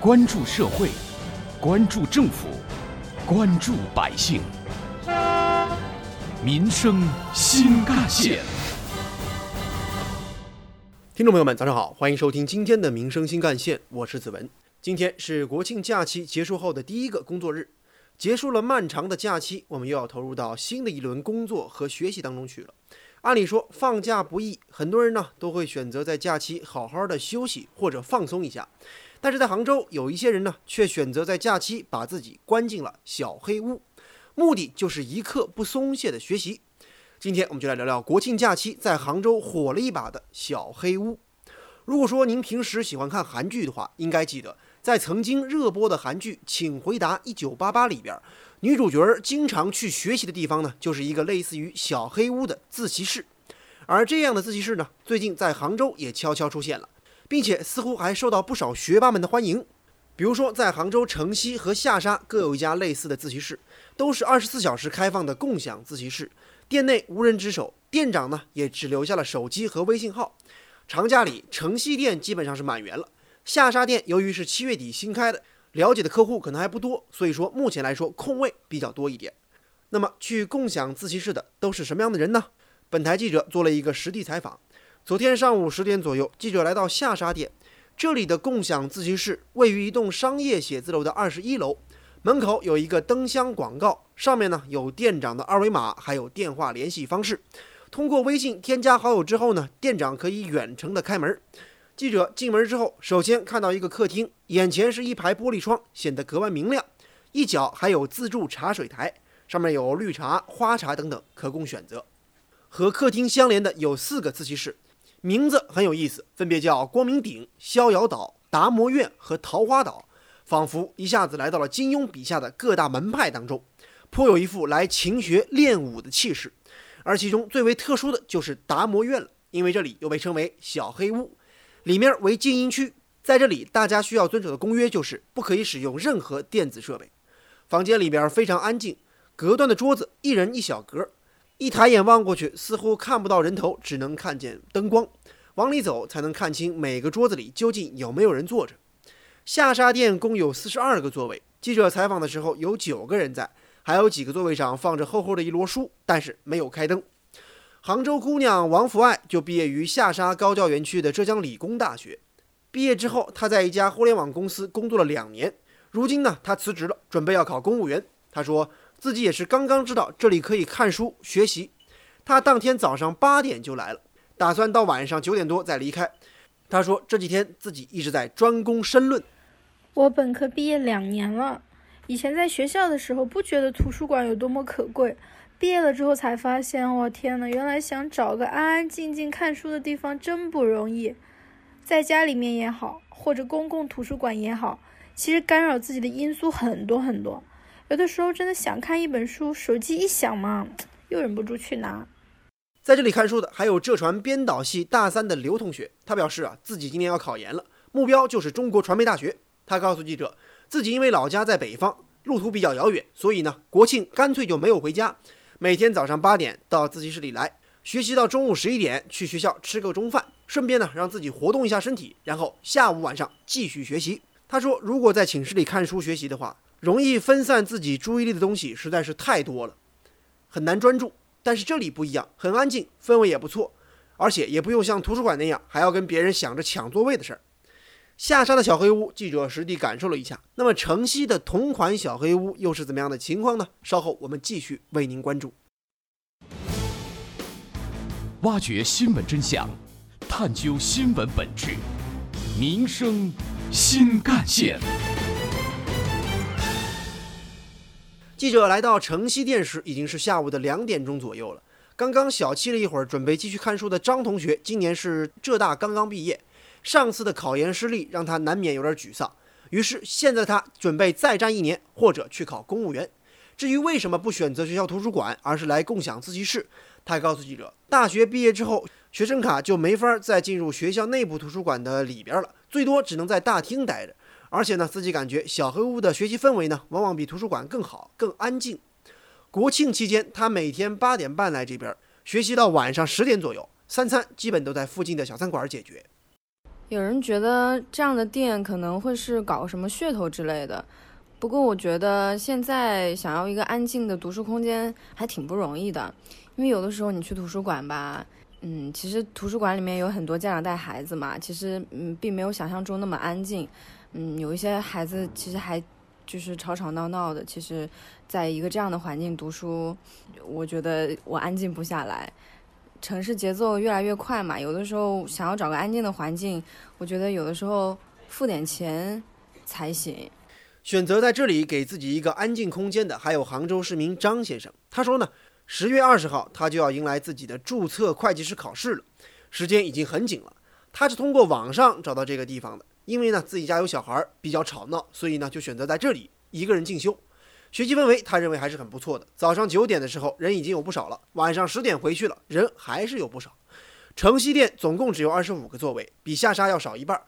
关注社会，关注政府，关注百姓，民生新干线。听众朋友们，早上好，欢迎收听今天的《民生新干线》，我是子文。今天是国庆假期结束后的第一个工作日，结束了漫长的假期，我们又要投入到新的一轮工作和学习当中去了。按理说放假不易，很多人呢都会选择在假期好好的休息或者放松一下。但是在杭州，有一些人呢却选择在假期把自己关进了小黑屋，目的就是一刻不松懈的学习。今天我们就来聊聊国庆假期在杭州火了一把的小黑屋。如果说您平时喜欢看韩剧的话，应该记得在曾经热播的韩剧《请回答一九八八》里边。女主角经常去学习的地方呢，就是一个类似于小黑屋的自习室，而这样的自习室呢，最近在杭州也悄悄出现了，并且似乎还受到不少学霸们的欢迎。比如说，在杭州城西和下沙各有一家类似的自习室，都是二十四小时开放的共享自习室，店内无人值守，店长呢也只留下了手机和微信号。长假里，城西店基本上是满员了，下沙店由于是七月底新开的。了解的客户可能还不多，所以说目前来说空位比较多一点。那么去共享自习室的都是什么样的人呢？本台记者做了一个实地采访。昨天上午十点左右，记者来到下沙店，这里的共享自习室位于一栋商业写字楼的二十一楼，门口有一个灯箱广告，上面呢有店长的二维码，还有电话联系方式。通过微信添加好友之后呢，店长可以远程的开门。记者进门之后，首先看到一个客厅，眼前是一排玻璃窗，显得格外明亮。一角还有自助茶水台，上面有绿茶、花茶等等可供选择。和客厅相连的有四个自习室，名字很有意思，分别叫光明顶、逍遥岛、达摩院和桃花岛，仿佛一下子来到了金庸笔下的各大门派当中，颇有一副来勤学练武的气势。而其中最为特殊的就是达摩院了，因为这里又被称为小黑屋。里面为静音区，在这里大家需要遵守的公约就是不可以使用任何电子设备。房间里边非常安静，隔断的桌子一人一小格，一抬眼望过去似乎看不到人头，只能看见灯光。往里走才能看清每个桌子里究竟有没有人坐着。下沙店共有四十二个座位，记者采访的时候有九个人在，还有几个座位上放着厚厚的一摞书，但是没有开灯。杭州姑娘王福爱就毕业于下沙高教园区的浙江理工大学。毕业之后，她在一家互联网公司工作了两年。如今呢，她辞职了，准备要考公务员。她说自己也是刚刚知道这里可以看书学习。他当天早上八点就来了，打算到晚上九点多再离开。他说这几天自己一直在专攻申论。我本科毕业两年了，以前在学校的时候不觉得图书馆有多么可贵。毕业了之后才发现，我天呐，原来想找个安安静静看书的地方真不容易。在家里面也好，或者公共图书馆也好，其实干扰自己的因素很多很多。有的时候真的想看一本书，手机一响嘛，又忍不住去拿。在这里看书的还有浙传编导系大三的刘同学，他表示啊，自己今年要考研了，目标就是中国传媒大学。他告诉记者，自己因为老家在北方，路途比较遥远，所以呢，国庆干脆就没有回家。每天早上八点到自习室里来学习，到中午十一点去学校吃个中饭，顺便呢让自己活动一下身体，然后下午晚上继续学习。他说，如果在寝室里看书学习的话，容易分散自己注意力的东西实在是太多了，很难专注。但是这里不一样，很安静，氛围也不错，而且也不用像图书馆那样还要跟别人想着抢座位的事儿。下沙的小黑屋，记者实地感受了一下。那么城西的同款小黑屋又是怎么样的情况呢？稍后我们继续为您关注。挖掘新闻真相，探究新闻本质，民生新干线。记者来到城西店时，已经是下午的两点钟左右了。刚刚小憩了一会儿，准备继续看书的张同学，今年是浙大刚刚毕业。上次的考研失利让他难免有点沮丧，于是现在他准备再战一年，或者去考公务员。至于为什么不选择学校图书馆，而是来共享自习室，他告诉记者，大学毕业之后，学生卡就没法再进入学校内部图书馆的里边了，最多只能在大厅待着。而且呢，自己感觉小黑屋的学习氛围呢，往往比图书馆更好、更安静。国庆期间，他每天八点半来这边学习到晚上十点左右，三餐基本都在附近的小餐馆解决。有人觉得这样的店可能会是搞什么噱头之类的，不过我觉得现在想要一个安静的读书空间还挺不容易的，因为有的时候你去图书馆吧，嗯，其实图书馆里面有很多家长带孩子嘛，其实嗯并没有想象中那么安静，嗯，有一些孩子其实还就是吵吵闹闹的，其实在一个这样的环境读书，我觉得我安静不下来。城市节奏越来越快嘛，有的时候想要找个安静的环境，我觉得有的时候付点钱才行。选择在这里给自己一个安静空间的，还有杭州市民张先生。他说呢，十月二十号他就要迎来自己的注册会计师考试了，时间已经很紧了。他是通过网上找到这个地方的，因为呢自己家有小孩比较吵闹，所以呢就选择在这里一个人进修。学习氛围，他认为还是很不错的。早上九点的时候，人已经有不少了；晚上十点回去了，人还是有不少。城西店总共只有二十五个座位，比下沙要少一半。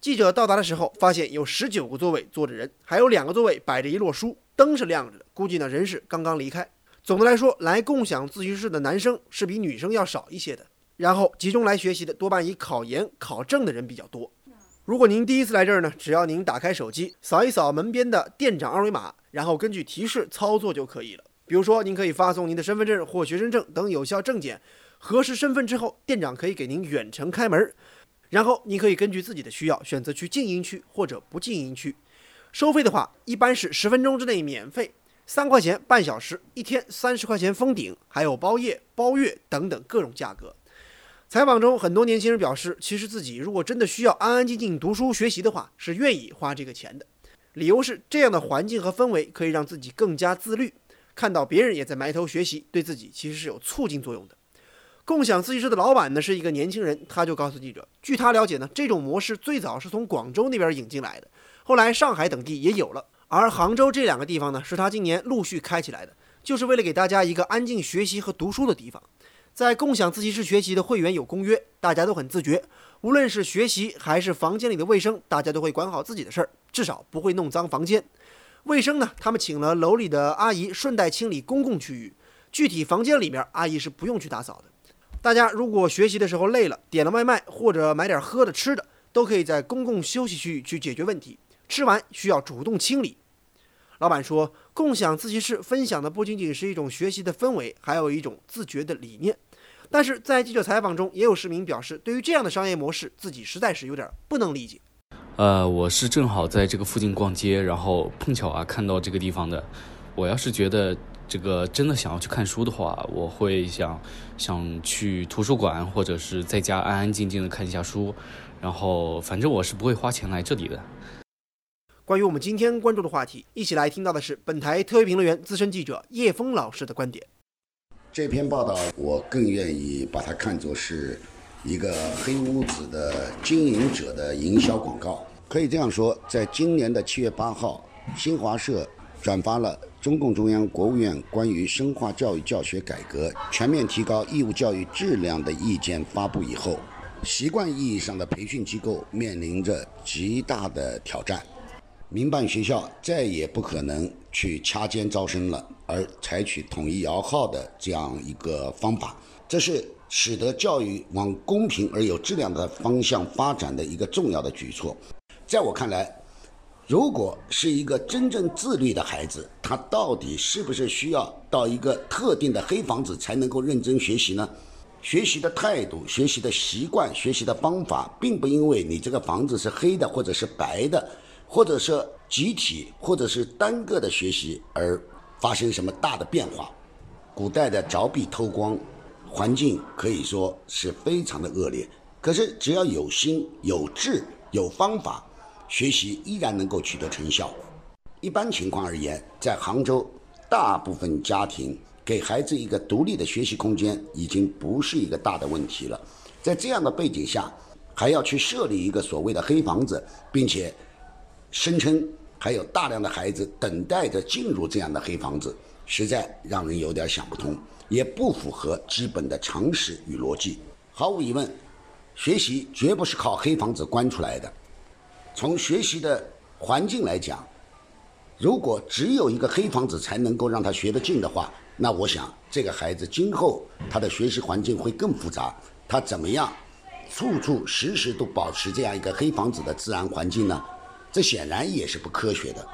记者到达的时候，发现有十九个座位坐着人，还有两个座位摆着一摞书，灯是亮着的，估计呢人是刚刚离开。总的来说，来共享自习室的男生是比女生要少一些的。然后集中来学习的，多半以考研考证的人比较多。如果您第一次来这儿呢，只要您打开手机，扫一扫门边的店长二维码，然后根据提示操作就可以了。比如说，您可以发送您的身份证或学生证等有效证件，核实身份之后，店长可以给您远程开门。然后您可以根据自己的需要选择去静音区或者不静音区。收费的话，一般是十分钟之内免费，三块钱半小时，一天三十块钱封顶，还有包夜、包月等等各种价格。采访中，很多年轻人表示，其实自己如果真的需要安安静静读书学习的话，是愿意花这个钱的。理由是这样的环境和氛围可以让自己更加自律，看到别人也在埋头学习，对自己其实是有促进作用的。共享自习室的老板呢是一个年轻人，他就告诉记者，据他了解呢，这种模式最早是从广州那边引进来的，后来上海等地也有了，而杭州这两个地方呢，是他今年陆续开起来的，就是为了给大家一个安静学习和读书的地方。在共享自习室学习的会员有公约，大家都很自觉，无论是学习还是房间里的卫生，大家都会管好自己的事儿，至少不会弄脏房间。卫生呢，他们请了楼里的阿姨顺带清理公共区域，具体房间里面阿姨是不用去打扫的。大家如果学习的时候累了，点了外卖或者买点喝的吃的，都可以在公共休息区域去解决问题。吃完需要主动清理。老板说，共享自习室分享的不仅仅是一种学习的氛围，还有一种自觉的理念。但是在记者采访中，也有市民表示，对于这样的商业模式，自己实在是有点不能理解。呃，我是正好在这个附近逛街，然后碰巧啊看到这个地方的。我要是觉得这个真的想要去看书的话，我会想想去图书馆，或者是在家安安静静的看一下书。然后反正我是不会花钱来这里的。关于我们今天关注的话题，一起来听到的是本台特约评论员、资深记者叶峰老师的观点。这篇报道，我更愿意把它看作是一个黑屋子的经营者的营销广告。可以这样说，在今年的七月八号，新华社转发了中共中央、国务院关于深化教育教学改革、全面提高义务教育质量的意见发布以后，习惯意义上的培训机构面临着极大的挑战。民办学校再也不可能去掐尖招生了，而采取统一摇号的这样一个方法，这是使得教育往公平而有质量的方向发展的一个重要的举措。在我看来，如果是一个真正自律的孩子，他到底是不是需要到一个特定的黑房子才能够认真学习呢？学习的态度、学习的习惯、学习的方法，并不因为你这个房子是黑的或者是白的。或者是集体，或者是单个的学习而发生什么大的变化。古代的凿壁偷光，环境可以说是非常的恶劣。可是只要有心、有志、有方法，学习依然能够取得成效。一般情况而言，在杭州，大部分家庭给孩子一个独立的学习空间已经不是一个大的问题了。在这样的背景下，还要去设立一个所谓的黑房子，并且。声称还有大量的孩子等待着进入这样的黑房子，实在让人有点想不通，也不符合基本的常识与逻辑。毫无疑问，学习绝不是靠黑房子关出来的。从学习的环境来讲，如果只有一个黑房子才能够让他学得进的话，那我想这个孩子今后他的学习环境会更复杂。他怎么样处处时时都保持这样一个黑房子的自然环境呢？这显然也是不科学的。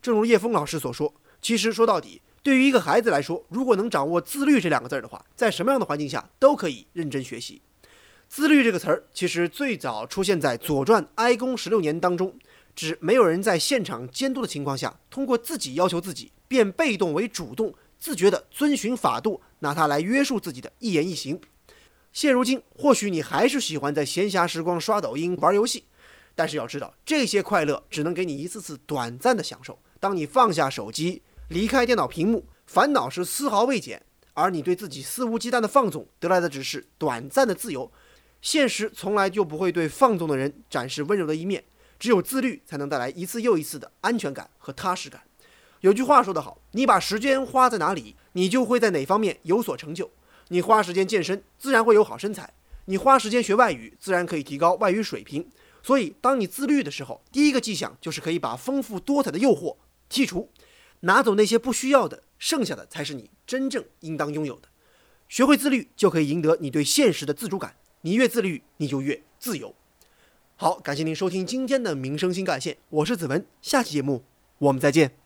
正如叶峰老师所说，其实说到底，对于一个孩子来说，如果能掌握自律这两个字儿的话，在什么样的环境下都可以认真学习。自律这个词儿其实最早出现在《左传·哀公十六年》当中，指没有人在现场监督的情况下，通过自己要求自己，变被动为主动，自觉地遵循法度，拿它来约束自己的一言一行。现如今，或许你还是喜欢在闲暇时光刷抖音、玩游戏，但是要知道，这些快乐只能给你一次次短暂的享受。当你放下手机，离开电脑屏幕，烦恼是丝毫未减，而你对自己肆无忌惮的放纵得来的只是短暂的自由。现实从来就不会对放纵的人展示温柔的一面，只有自律才能带来一次又一次的安全感和踏实感。有句话说得好，你把时间花在哪里，你就会在哪方面有所成就。你花时间健身，自然会有好身材；你花时间学外语，自然可以提高外语水平。所以，当你自律的时候，第一个迹象就是可以把丰富多彩的诱惑剔除，拿走那些不需要的，剩下的才是你真正应当拥有的。学会自律，就可以赢得你对现实的自主感。你越自律，你就越自由。好，感谢您收听今天的民生新干线，我是子文，下期节目我们再见。